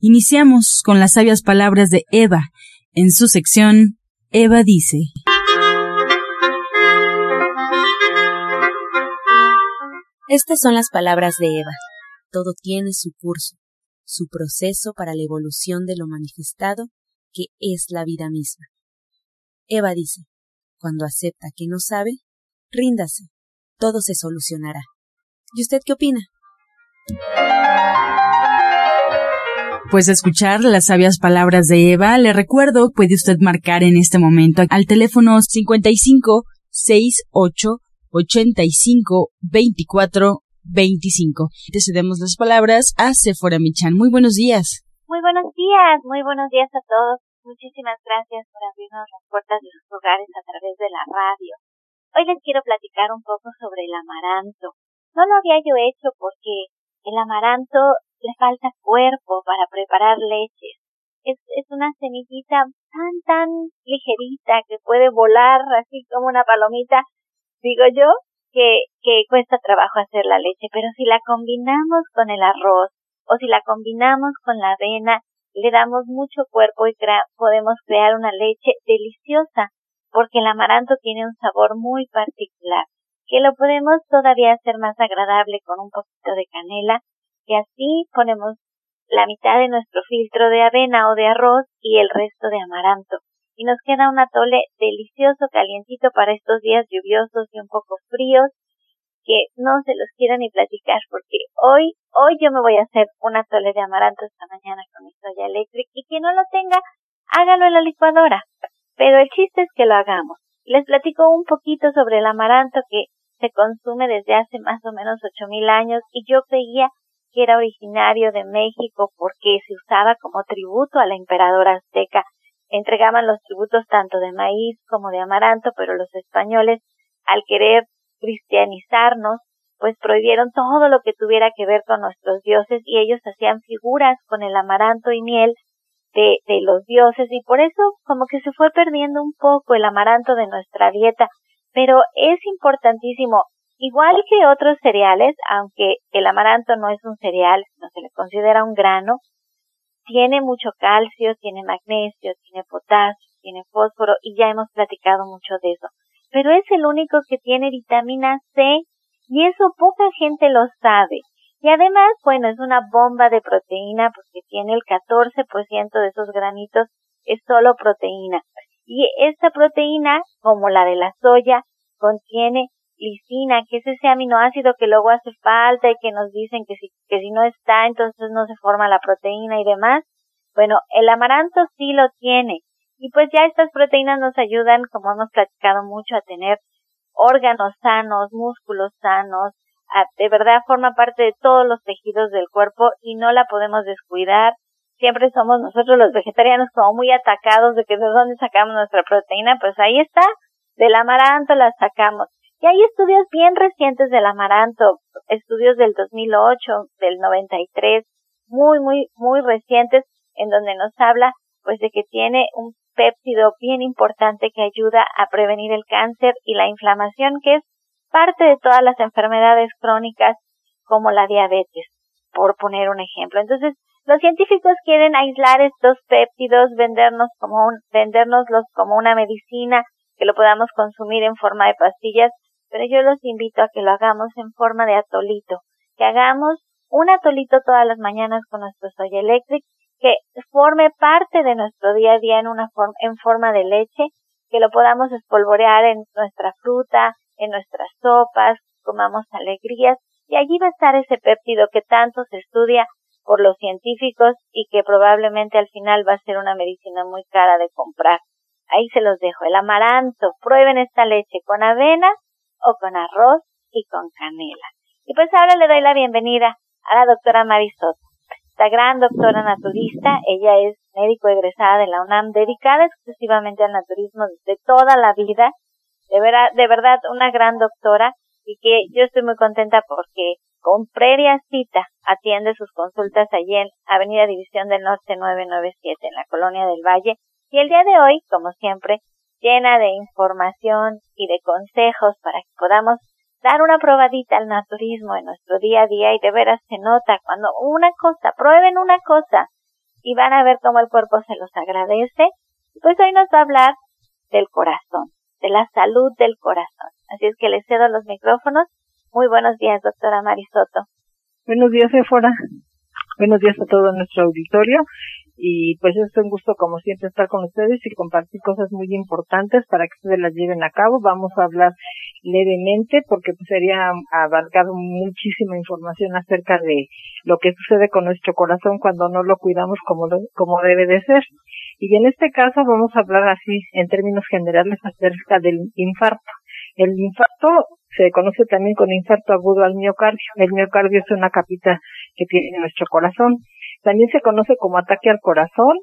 Iniciamos con las sabias palabras de Eva, en su sección Eva dice. Estas son las palabras de Eva. Todo tiene su curso, su proceso para la evolución de lo manifestado, que es la vida misma. Eva dice, cuando acepta que no sabe, ríndase, todo se solucionará. ¿Y usted qué opina? Pues escuchar las sabias palabras de Eva, le recuerdo, puede usted marcar en este momento al teléfono 55 68 85 24 25. Te cedemos las palabras a Sephora Michan. Muy buenos días. Muy buenos días, muy buenos días a todos. Muchísimas gracias por abrirnos las puertas de sus hogares a través de la radio. Hoy les quiero platicar un poco sobre el amaranto. No lo había yo hecho porque el amaranto le falta cuerpo para preparar leches. Es, es una semillita tan, tan ligerita que puede volar así como una palomita, digo yo, que, que cuesta trabajo hacer la leche, pero si la combinamos con el arroz o si la combinamos con la avena, le damos mucho cuerpo y podemos crear una leche deliciosa, porque el amaranto tiene un sabor muy particular, que lo podemos todavía hacer más agradable con un poquito de canela y así ponemos la mitad de nuestro filtro de avena o de arroz y el resto de amaranto. Y nos queda un atole delicioso, calientito para estos días lluviosos y un poco fríos, que no se los quiero ni platicar porque hoy, hoy yo me voy a hacer un atole de amaranto esta mañana con mi soya eléctrica y quien no lo tenga, hágalo en la licuadora. Pero el chiste es que lo hagamos. Les platico un poquito sobre el amaranto que se consume desde hace más o menos ocho mil años y yo creía que era originario de México porque se usaba como tributo a la emperadora azteca. Entregaban los tributos tanto de maíz como de amaranto, pero los españoles, al querer cristianizarnos, pues prohibieron todo lo que tuviera que ver con nuestros dioses y ellos hacían figuras con el amaranto y miel de, de los dioses y por eso como que se fue perdiendo un poco el amaranto de nuestra dieta. Pero es importantísimo Igual que otros cereales, aunque el amaranto no es un cereal, no se le considera un grano, tiene mucho calcio, tiene magnesio, tiene potasio, tiene fósforo y ya hemos platicado mucho de eso. Pero es el único que tiene vitamina C y eso poca gente lo sabe. Y además, bueno, es una bomba de proteína porque tiene el 14% de esos granitos es solo proteína. Y esta proteína, como la de la soya, contiene lisina, que es ese aminoácido que luego hace falta y que nos dicen que si, que si no está, entonces no se forma la proteína y demás. Bueno, el amaranto sí lo tiene. Y pues ya estas proteínas nos ayudan, como hemos platicado mucho, a tener órganos sanos, músculos sanos, de verdad forma parte de todos los tejidos del cuerpo y no la podemos descuidar. Siempre somos nosotros los vegetarianos como muy atacados de que de dónde sacamos nuestra proteína, pues ahí está, del amaranto la sacamos. Y hay estudios bien recientes del amaranto, estudios del 2008, del 93, muy, muy, muy recientes, en donde nos habla, pues, de que tiene un péptido bien importante que ayuda a prevenir el cáncer y la inflamación, que es parte de todas las enfermedades crónicas, como la diabetes, por poner un ejemplo. Entonces, los científicos quieren aislar estos péptidos, vendernos como un, vendérnoslos como una medicina, que lo podamos consumir en forma de pastillas, pero yo los invito a que lo hagamos en forma de atolito, que hagamos un atolito todas las mañanas con nuestro soya electric, que forme parte de nuestro día a día en una forma, en forma de leche, que lo podamos espolvorear en nuestra fruta, en nuestras sopas, comamos alegrías, y allí va a estar ese péptido que tanto se estudia por los científicos y que probablemente al final va a ser una medicina muy cara de comprar. Ahí se los dejo. El amaranto. Prueben esta leche con avena o con arroz y con canela. Y pues ahora le doy la bienvenida a la doctora Marisol. esta gran doctora naturista. Ella es médico egresada de la UNAM, dedicada exclusivamente al naturismo de toda la vida. De, verdad, de verdad, una gran doctora y que yo estoy muy contenta porque con previa cita atiende sus consultas allí en Avenida División del Norte 997 en la Colonia del Valle. Y el día de hoy, como siempre, llena de información y de consejos para que podamos dar una probadita al naturismo en nuestro día a día y de veras se nota cuando una cosa, prueben una cosa y van a ver cómo el cuerpo se los agradece. Pues hoy nos va a hablar del corazón, de la salud del corazón. Así es que le cedo los micrófonos. Muy buenos días, doctora Marisoto. Buenos días, Efora. Buenos días a todo nuestro auditorio y pues es un gusto como siempre estar con ustedes y compartir cosas muy importantes para que ustedes las lleven a cabo. Vamos a hablar levemente porque pues sería abarcar muchísima información acerca de lo que sucede con nuestro corazón cuando no lo cuidamos como, como debe de ser. Y en este caso vamos a hablar así en términos generales acerca del infarto. El infarto se conoce también con infarto agudo al miocardio. El miocardio es una capita que tiene nuestro corazón también se conoce como ataque al corazón,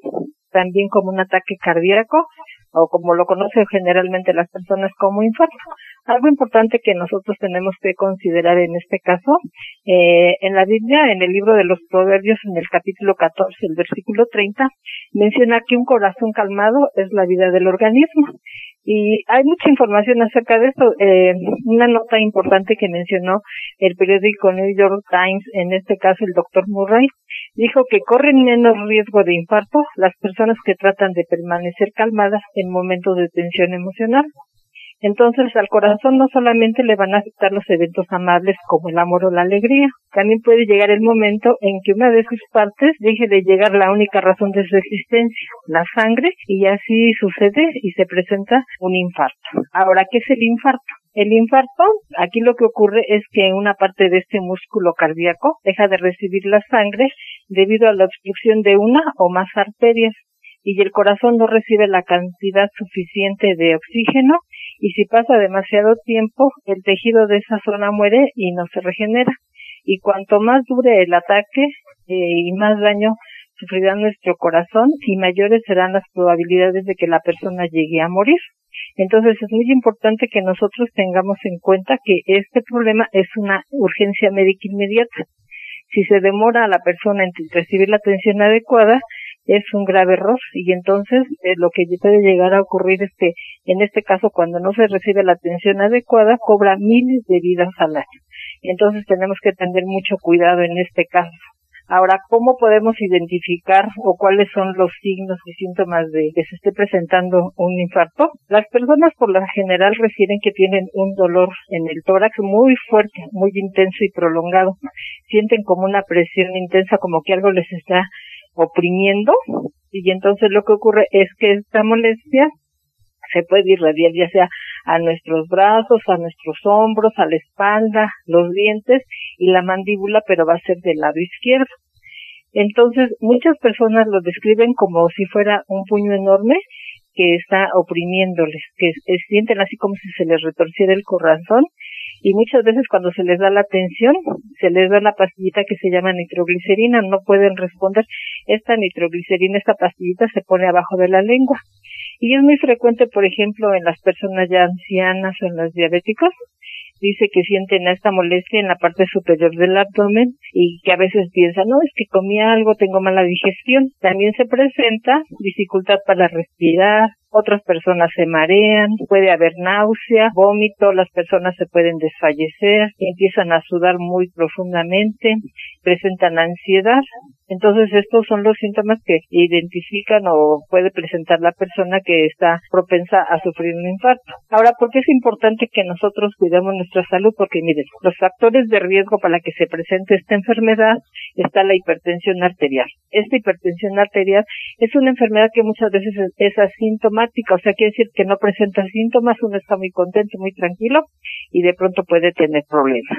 también como un ataque cardíaco o como lo conocen generalmente las personas como infarto. Algo importante que nosotros tenemos que considerar en este caso, eh, en la Biblia, en el libro de los Proverbios, en el capítulo 14, el versículo 30, menciona que un corazón calmado es la vida del organismo. Y hay mucha información acerca de esto. Eh, una nota importante que mencionó el periódico New York Times, en este caso el doctor Murray, dijo que corren menos riesgo de infarto las personas que tratan de permanecer calmadas en momentos de tensión emocional. Entonces al corazón no solamente le van a afectar los eventos amables como el amor o la alegría, también puede llegar el momento en que una de sus partes deje de llegar la única razón de su existencia, la sangre, y así sucede y se presenta un infarto. Ahora, ¿qué es el infarto? El infarto, aquí lo que ocurre es que una parte de este músculo cardíaco deja de recibir la sangre debido a la obstrucción de una o más arterias y el corazón no recibe la cantidad suficiente de oxígeno y si pasa demasiado tiempo el tejido de esa zona muere y no se regenera y cuanto más dure el ataque eh, y más daño sufrirá nuestro corazón y mayores serán las probabilidades de que la persona llegue a morir. Entonces es muy importante que nosotros tengamos en cuenta que este problema es una urgencia médica inmediata. Si se demora a la persona en recibir la atención adecuada, es un grave error y entonces eh, lo que puede llegar a ocurrir es que en este caso cuando no se recibe la atención adecuada cobra miles de vidas al año. Entonces tenemos que tener mucho cuidado en este caso. Ahora, ¿cómo podemos identificar o cuáles son los signos y síntomas de que se esté presentando un infarto? Las personas por lo general refieren que tienen un dolor en el tórax muy fuerte, muy intenso y prolongado. Sienten como una presión intensa, como que algo les está oprimiendo y entonces lo que ocurre es que esta molestia se puede irradiar ya sea a nuestros brazos, a nuestros hombros, a la espalda, los dientes y la mandíbula, pero va a ser del lado izquierdo. Entonces, muchas personas lo describen como si fuera un puño enorme que está oprimiéndoles, que sienten así como si se les retorciera el corazón y muchas veces cuando se les da la atención, se les da una pastillita que se llama nitroglicerina, no pueden responder. Esta nitroglicerina, esta pastillita se pone abajo de la lengua. Y es muy frecuente, por ejemplo, en las personas ya ancianas o en los diabéticos, dice que sienten esta molestia en la parte superior del abdomen y que a veces piensan, no, es que comí algo, tengo mala digestión. También se presenta dificultad para respirar, otras personas se marean, puede haber náusea, vómito, las personas se pueden desfallecer, empiezan a sudar muy profundamente, presentan ansiedad. Entonces estos son los síntomas que identifican o puede presentar la persona que está propensa a sufrir un infarto. Ahora, ¿por qué es importante que nosotros cuidemos nuestra salud? Porque miren, los factores de riesgo para que se presente esta enfermedad está la hipertensión arterial. Esta hipertensión arterial es una enfermedad que muchas veces es o sea, quiere decir que no presenta síntomas, uno está muy contento, muy tranquilo y de pronto puede tener problemas.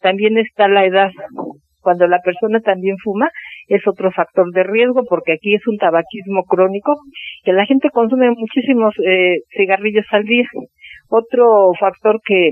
También está la edad. Cuando la persona también fuma, es otro factor de riesgo porque aquí es un tabaquismo crónico, que la gente consume muchísimos eh, cigarrillos al día. Otro factor que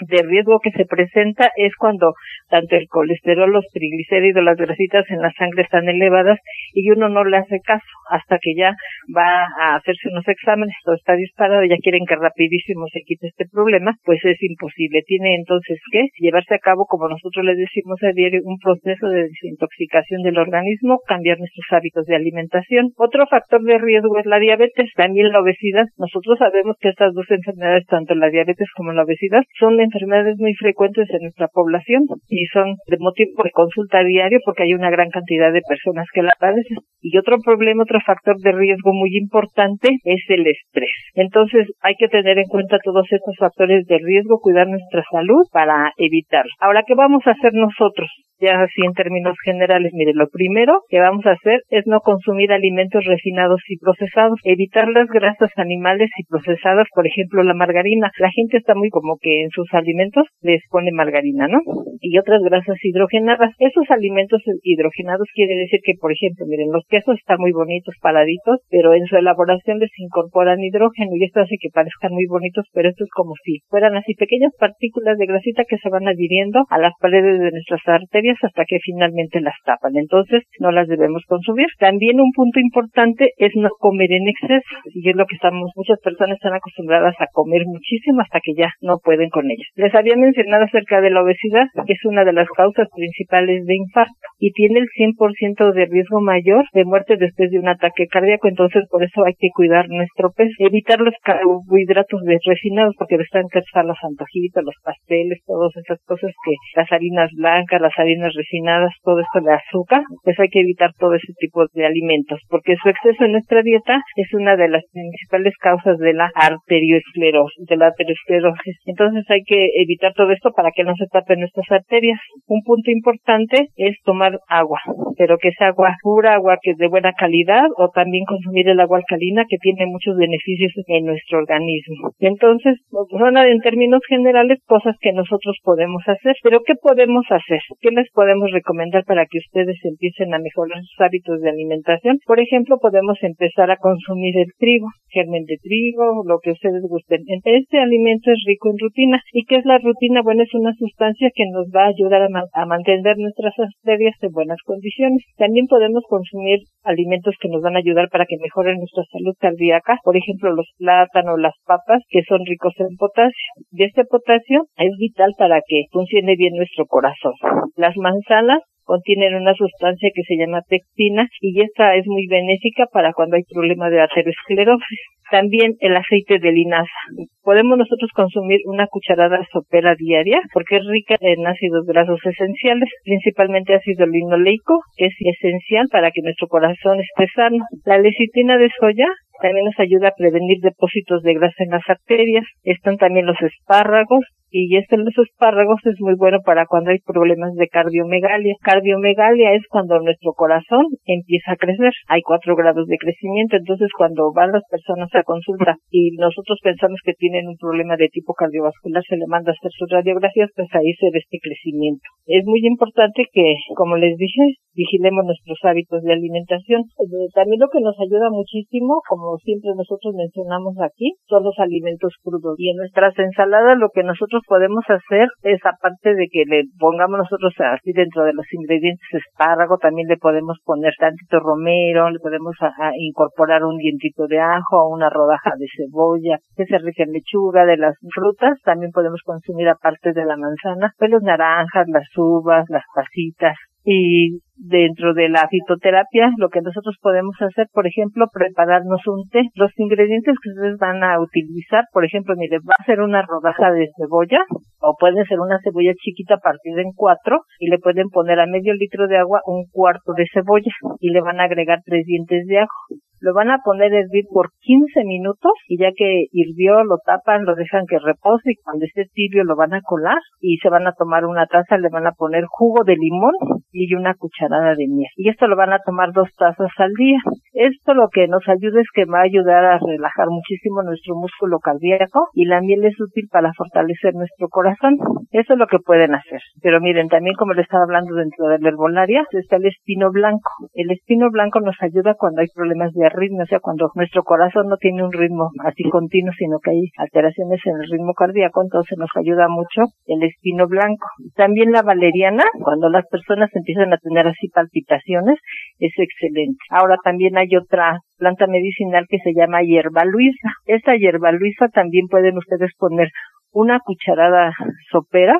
de riesgo que se presenta es cuando tanto el colesterol, los triglicéridos, las grasitas en la sangre están elevadas y uno no le hace caso hasta que ya va a hacerse unos exámenes, todo está disparado, ya quieren que rapidísimo se quite este problema, pues es imposible. Tiene entonces que llevarse a cabo, como nosotros le decimos a diario, un proceso de desintoxicación del organismo, cambiar nuestros hábitos de alimentación. Otro factor de riesgo es la diabetes, también la obesidad. Nosotros sabemos que estas dos enfermedades, tanto la diabetes como la obesidad, son enfermedades muy frecuentes en nuestra población y son de motivo de consulta diario porque hay una gran cantidad de personas que la padecen. Y otro problema, otro factor de riesgo muy importante es el estrés. Entonces hay que tener en cuenta todos estos factores de riesgo, cuidar nuestra salud para evitarlo. Ahora, ¿qué vamos a hacer nosotros? Ya así en términos generales, mire, lo primero que vamos a hacer es no consumir alimentos refinados y procesados, evitar las grasas animales y procesadas, por ejemplo, la margarina. La gente está muy como que en sus alimentos les pone margarina, ¿no? Y otras grasas hidrogenadas. Esos alimentos hidrogenados quiere decir que, por ejemplo, miren, los quesos están muy bonitos, paraditos, pero en su elaboración les incorporan hidrógeno y esto hace que parezcan muy bonitos, pero esto es como si fueran así pequeñas partículas de grasita que se van adhiriendo a las paredes de nuestras arterias hasta que finalmente las tapan. Entonces, no las debemos consumir. También un punto importante es no comer en exceso. Y es lo que estamos, muchas personas están acostumbradas a comer muchísimo hasta que ya no pueden con ellas. Les había mencionado acerca de la obesidad, que es una de las causas principales de infarto y tiene el 100% de riesgo mayor de muerte después de un ataque cardíaco. Entonces, por eso hay que cuidar nuestro peso, evitar los carbohidratos refinados porque están que los antojitos, los pasteles, todas esas cosas que las harinas blancas, las harinas refinadas, todo esto de azúcar, pues hay que evitar todo ese tipo de alimentos porque su exceso en nuestra dieta es una de las principales causas de la arteriosclerosis, de la arteriosclerosis. Entonces hay que evitar todo esto para que no se tapen nuestras arterias. Un punto importante es tomar agua, pero que sea agua pura, agua que es de buena calidad o también consumir el agua alcalina que tiene muchos beneficios en nuestro organismo. Entonces, son en términos generales cosas que nosotros podemos hacer, pero ¿qué podemos hacer? ¿Qué podemos recomendar para que ustedes empiecen a mejorar sus hábitos de alimentación? Por ejemplo, podemos empezar a consumir el trigo, germen de trigo, lo que ustedes gusten. Este alimento es rico en rutina. ¿Y qué es la rutina? Bueno, es una sustancia que nos va a ayudar a, mantener nuestras arterias en buenas condiciones. También podemos consumir alimentos que nos van a ayudar para que mejoren nuestra salud cardíaca. Por ejemplo, los plátanos, las papas, que son ricos en potasio. Y este potasio es vital para que funcione bien nuestro corazón. Las manzanas contienen una sustancia que se llama pectina y esta es muy benéfica para cuando hay problema de aterosclerosis. También el aceite de linaza. Podemos nosotros consumir una cucharada sopera diaria porque es rica en ácidos grasos esenciales, principalmente ácido linoleico, que es esencial para que nuestro corazón esté sano. La lecitina de soya también nos ayuda a prevenir depósitos de grasa en las arterias. Están también los espárragos, y este los espárragos es muy bueno para cuando hay problemas de cardiomegalia. Cardiomegalia es cuando nuestro corazón empieza a crecer. Hay cuatro grados de crecimiento, entonces cuando van las personas a consulta y nosotros pensamos que tienen un problema de tipo cardiovascular, se le manda a hacer sus radiografías, pues ahí se ve este crecimiento. Es muy importante que, como les dije, vigilemos nuestros hábitos de alimentación. Eh, también lo que nos ayuda muchísimo, como siempre nosotros mencionamos aquí, son los alimentos crudos. Y en nuestras ensaladas lo que nosotros podemos hacer es, aparte de que le pongamos nosotros así dentro de los ingredientes espárrago, también le podemos poner tantito romero, le podemos incorporar un dientito de ajo una rodaja de cebolla, que se rica en lechuga, de las frutas, también podemos consumir aparte de la manzana, pues naranjas, las uvas, las pasitas, y dentro de la fitoterapia, lo que nosotros podemos hacer, por ejemplo, prepararnos un té. Los ingredientes que ustedes van a utilizar, por ejemplo, mire, va a ser una rodaja de cebolla o puede ser una cebolla chiquita partida en cuatro y le pueden poner a medio litro de agua un cuarto de cebolla y le van a agregar tres dientes de ajo lo van a poner a hervir por 15 minutos y ya que hirvió lo tapan, lo dejan que repose y cuando esté tibio lo van a colar y se van a tomar una taza, le van a poner jugo de limón y una cucharada de miel. Y esto lo van a tomar dos tazas al día. Esto lo que nos ayuda es que va a ayudar a relajar muchísimo nuestro músculo cardíaco y la miel es útil para fortalecer nuestro corazón. Eso es lo que pueden hacer. Pero miren, también como le estaba hablando dentro de la herbolaria, está el espino blanco. El espino blanco nos ayuda cuando hay problemas de arritmia, o sea, cuando nuestro corazón no tiene un ritmo así continuo, sino que hay alteraciones en el ritmo cardíaco, entonces nos ayuda mucho el espino blanco. También la valeriana, cuando las personas empiezan a tener así palpitaciones, es excelente. Ahora también hay otra planta medicinal que se llama hierba luisa. Esta hierba luisa también pueden ustedes poner una cucharada sopera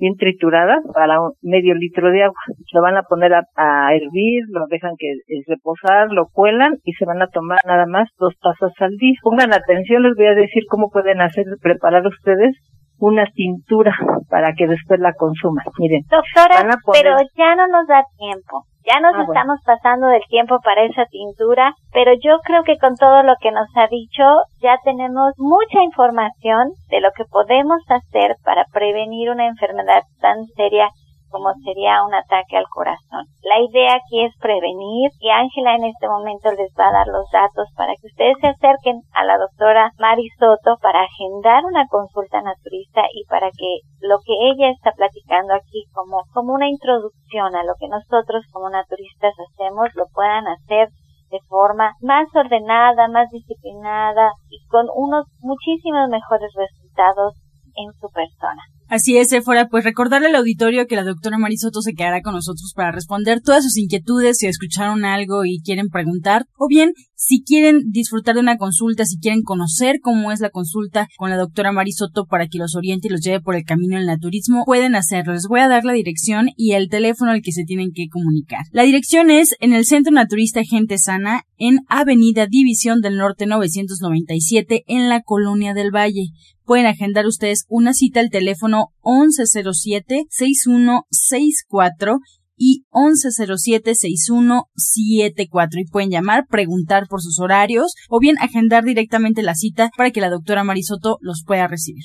bien triturada para un medio litro de agua. Lo van a poner a, hervir, lo dejan que reposar, lo cuelan y se van a tomar nada más dos tazas al día. Pongan atención, les voy a decir cómo pueden hacer, preparar ustedes una tintura para que después la consuman. Miren. Doctora, pero ya no nos da tiempo. Ya nos ah, estamos pasando del tiempo para esa tintura, pero yo creo que con todo lo que nos ha dicho ya tenemos mucha información de lo que podemos hacer para prevenir una enfermedad tan seria como sería un ataque al corazón. La idea aquí es prevenir y Ángela en este momento les va a dar los datos para que ustedes se acerquen a la doctora Mari Soto para agendar una consulta naturista y para que lo que ella está platicando aquí como, como una introducción a lo que nosotros como naturistas hacemos lo puedan hacer de forma más ordenada, más disciplinada y con unos muchísimos mejores resultados en su persona. Así es, Éfora, pues recordarle al auditorio que la doctora Marisoto se quedará con nosotros para responder todas sus inquietudes si escucharon algo y quieren preguntar, o bien si quieren disfrutar de una consulta, si quieren conocer cómo es la consulta con la doctora Marisoto para que los oriente y los lleve por el camino del naturismo, pueden hacerlo. Les voy a dar la dirección y el teléfono al que se tienen que comunicar. La dirección es en el Centro Naturista Gente Sana, en Avenida División del Norte 997, en la Colonia del Valle pueden agendar ustedes una cita al teléfono 1107-6164 y 1107-6174 y pueden llamar, preguntar por sus horarios o bien agendar directamente la cita para que la doctora Marisoto los pueda recibir.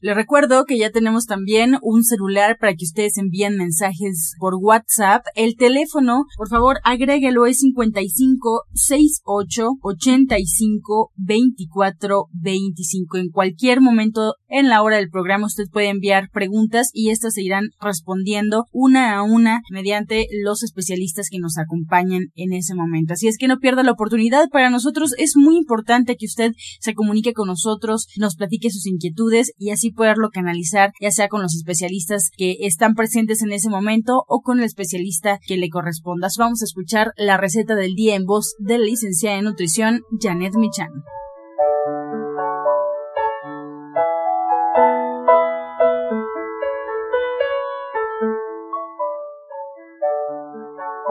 Les recuerdo que ya tenemos también un celular para que ustedes envíen mensajes por WhatsApp. El teléfono, por favor, agréguelo, es 55 68 85 24 25. En cualquier momento en la hora del programa usted puede enviar preguntas y estas se irán respondiendo una a una mediante los especialistas que nos acompañan en ese momento. Así es que no pierda la oportunidad. Para nosotros es muy importante que usted se comunique con nosotros, nos platique sus inquietudes y así poderlo canalizar, ya sea con los especialistas que están presentes en ese momento o con el especialista que le corresponda. Vamos a escuchar la receta del día en voz de la licenciada en nutrición Janet Michan.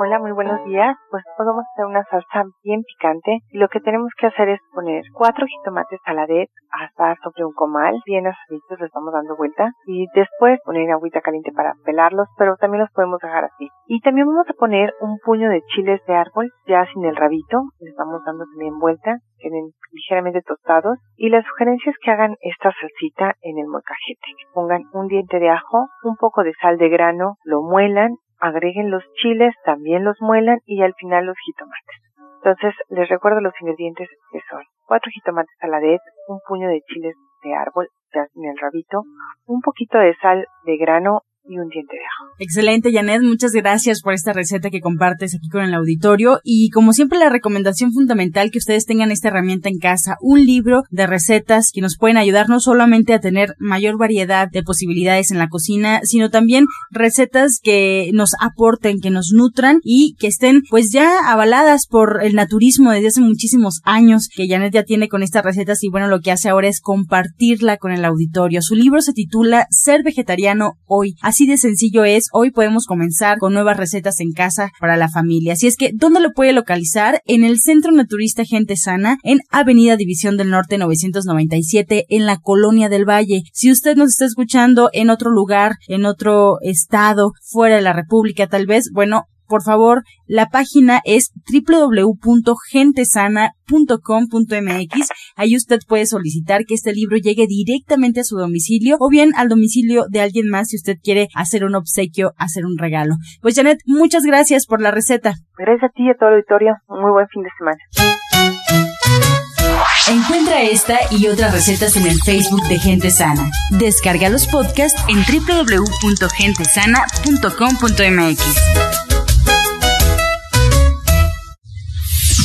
Hola, muy buenos días. Pues podemos hacer una salsa bien picante. Y lo que tenemos que hacer es poner cuatro jitomates a la vez, asar sobre un comal, bien asaditos, les vamos dando vuelta. Y después poner agüita caliente para pelarlos, pero también los podemos dejar así. Y también vamos a poner un puño de chiles de árbol, ya sin el rabito, les vamos dando también vuelta, queden ligeramente tostados. Y la sugerencia es que hagan esta salsita en el molcajete. Que pongan un diente de ajo, un poco de sal de grano, lo muelan agreguen los chiles, también los muelan y al final los jitomates. Entonces les recuerdo los ingredientes que son cuatro jitomates a la vez, un puño de chiles de árbol, ya en el rabito, un poquito de sal de grano y un diente de ajo. Excelente, Janet. Muchas gracias por esta receta que compartes aquí con el auditorio. Y como siempre, la recomendación fundamental que ustedes tengan esta herramienta en casa, un libro de recetas que nos pueden ayudar no solamente a tener mayor variedad de posibilidades en la cocina, sino también recetas que nos aporten, que nos nutran y que estén pues ya avaladas por el naturismo desde hace muchísimos años que Janet ya tiene con estas recetas y bueno, lo que hace ahora es compartirla con el auditorio. Su libro se titula Ser vegetariano hoy. De sencillo es, hoy podemos comenzar con nuevas recetas en casa para la familia. Así es que, ¿dónde lo puede localizar? En el Centro Naturista Gente Sana, en Avenida División del Norte 997, en la Colonia del Valle. Si usted nos está escuchando en otro lugar, en otro estado, fuera de la República tal vez, bueno, por favor, la página es www.gentesana.com.mx. Ahí usted puede solicitar que este libro llegue directamente a su domicilio o bien al domicilio de alguien más si usted quiere hacer un obsequio, hacer un regalo. Pues Janet, muchas gracias por la receta. Gracias a ti y a todo el auditorio. Muy buen fin de semana. Encuentra esta y otras recetas en el Facebook de Gente Sana. Descarga los podcasts en www.gentesana.com.mx.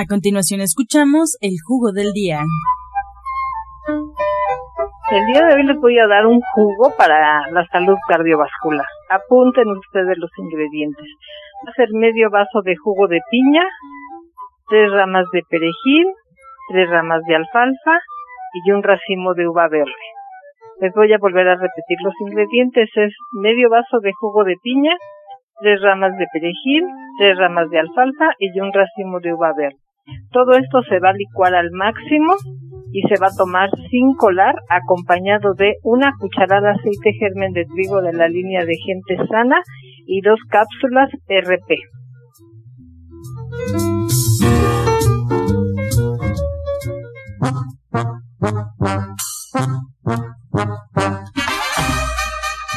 A continuación escuchamos el jugo del día. El día de hoy les voy a dar un jugo para la salud cardiovascular. Apunten ustedes los ingredientes. Va a ser medio vaso de jugo de piña, tres ramas de perejil, tres ramas de alfalfa y un racimo de uva verde. Les voy a volver a repetir los ingredientes. Es medio vaso de jugo de piña, tres ramas de perejil, tres ramas de alfalfa y un racimo de uva verde. Todo esto se va a licuar al máximo y se va a tomar sin colar acompañado de una cucharada de aceite germen de trigo de la línea de gente sana y dos cápsulas RP.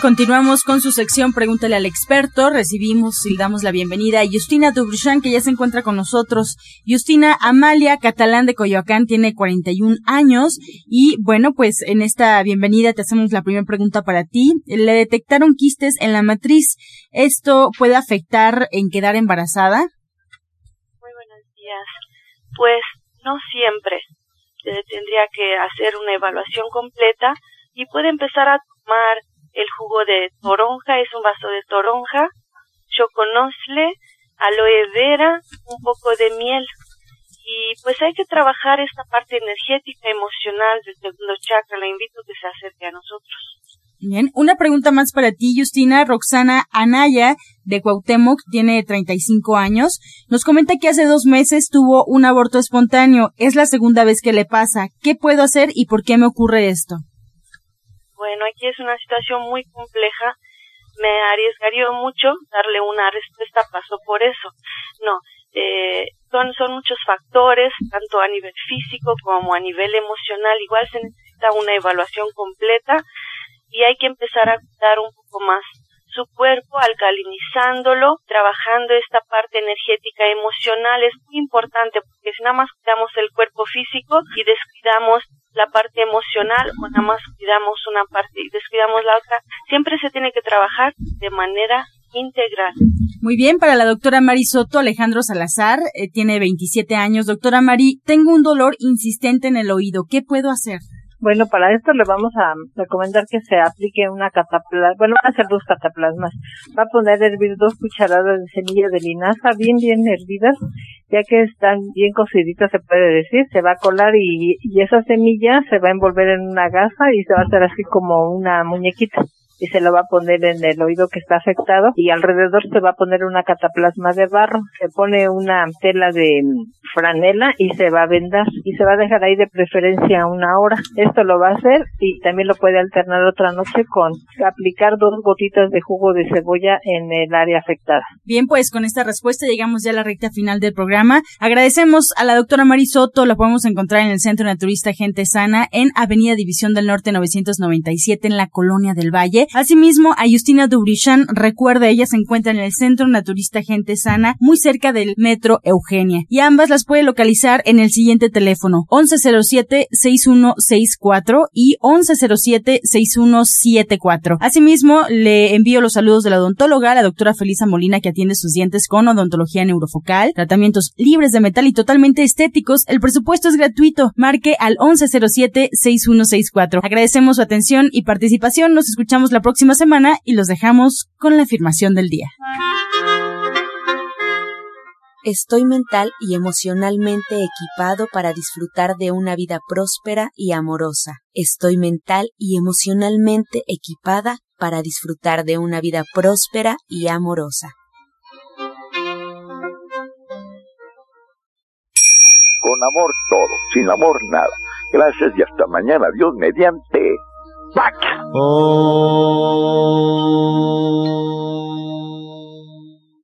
Continuamos con su sección Pregúntale al experto. Recibimos y damos la bienvenida a Justina Dubrushan, que ya se encuentra con nosotros. Justina Amalia Catalán de Coyoacán tiene 41 años y bueno, pues en esta bienvenida te hacemos la primera pregunta para ti. Le detectaron quistes en la matriz. ¿Esto puede afectar en quedar embarazada? Muy buenos días. Pues no siempre. tendría que hacer una evaluación completa y puede empezar a tomar el jugo de toronja es un vaso de toronja, choconosle, aloe vera, un poco de miel. Y pues hay que trabajar esta parte energética, emocional del segundo chakra. La invito a que se acerque a nosotros. Bien, una pregunta más para ti, Justina. Roxana Anaya, de Cuauhtémoc, tiene 35 años. Nos comenta que hace dos meses tuvo un aborto espontáneo. Es la segunda vez que le pasa. ¿Qué puedo hacer y por qué me ocurre esto? Bueno, aquí es una situación muy compleja, me arriesgaría mucho darle una respuesta paso por eso. No, eh, son, son muchos factores, tanto a nivel físico como a nivel emocional. Igual se necesita una evaluación completa y hay que empezar a cuidar un poco más su cuerpo, alcalinizándolo, trabajando esta parte energética emocional. Es muy importante porque si nada más cuidamos el cuerpo físico y descuidamos la parte emocional o nada más cuidamos una parte y descuidamos la otra. Siempre se tiene que trabajar de manera integral. Muy bien, para la doctora Mari Soto, Alejandro Salazar, eh, tiene 27 años. Doctora Mari, tengo un dolor insistente en el oído. ¿Qué puedo hacer? Bueno, para esto le vamos a recomendar que se aplique una cataplasma, bueno, a hacer dos cataplasmas. Va a poner a hervir dos cucharadas de semilla de linaza bien, bien hervidas, ya que están bien cociditas, se puede decir, se va a colar y, y esa semilla se va a envolver en una gasa y se va a hacer así como una muñequita y se lo va a poner en el oído que está afectado y alrededor se va a poner una cataplasma de barro, se pone una tela de franela y se va a vendar y se va a dejar ahí de preferencia una hora. Esto lo va a hacer y también lo puede alternar otra noche con aplicar dos gotitas de jugo de cebolla en el área afectada. Bien, pues con esta respuesta llegamos ya a la recta final del programa. Agradecemos a la doctora Marisoto, la podemos encontrar en el Centro Naturista Gente Sana en Avenida División del Norte 997 en la Colonia del Valle. Asimismo, a Justina Dubrichan, recuerda, ella se encuentra en el Centro Naturista Gente Sana, muy cerca del Metro Eugenia. Y ambas las puede localizar en el siguiente teléfono, 1107-6164 y 1107-6174. Asimismo, le envío los saludos de la odontóloga, la doctora Felisa Molina, que atiende sus dientes con odontología neurofocal, tratamientos libres de metal y totalmente estéticos. El presupuesto es gratuito. Marque al 1107-6164. Agradecemos su atención y participación. Nos escuchamos la próxima semana y los dejamos con la afirmación del día. Estoy mental y emocionalmente equipado para disfrutar de una vida próspera y amorosa. Estoy mental y emocionalmente equipada para disfrutar de una vida próspera y amorosa. Con amor todo, sin amor nada. Gracias y hasta mañana. Dios mediante. back. Oh.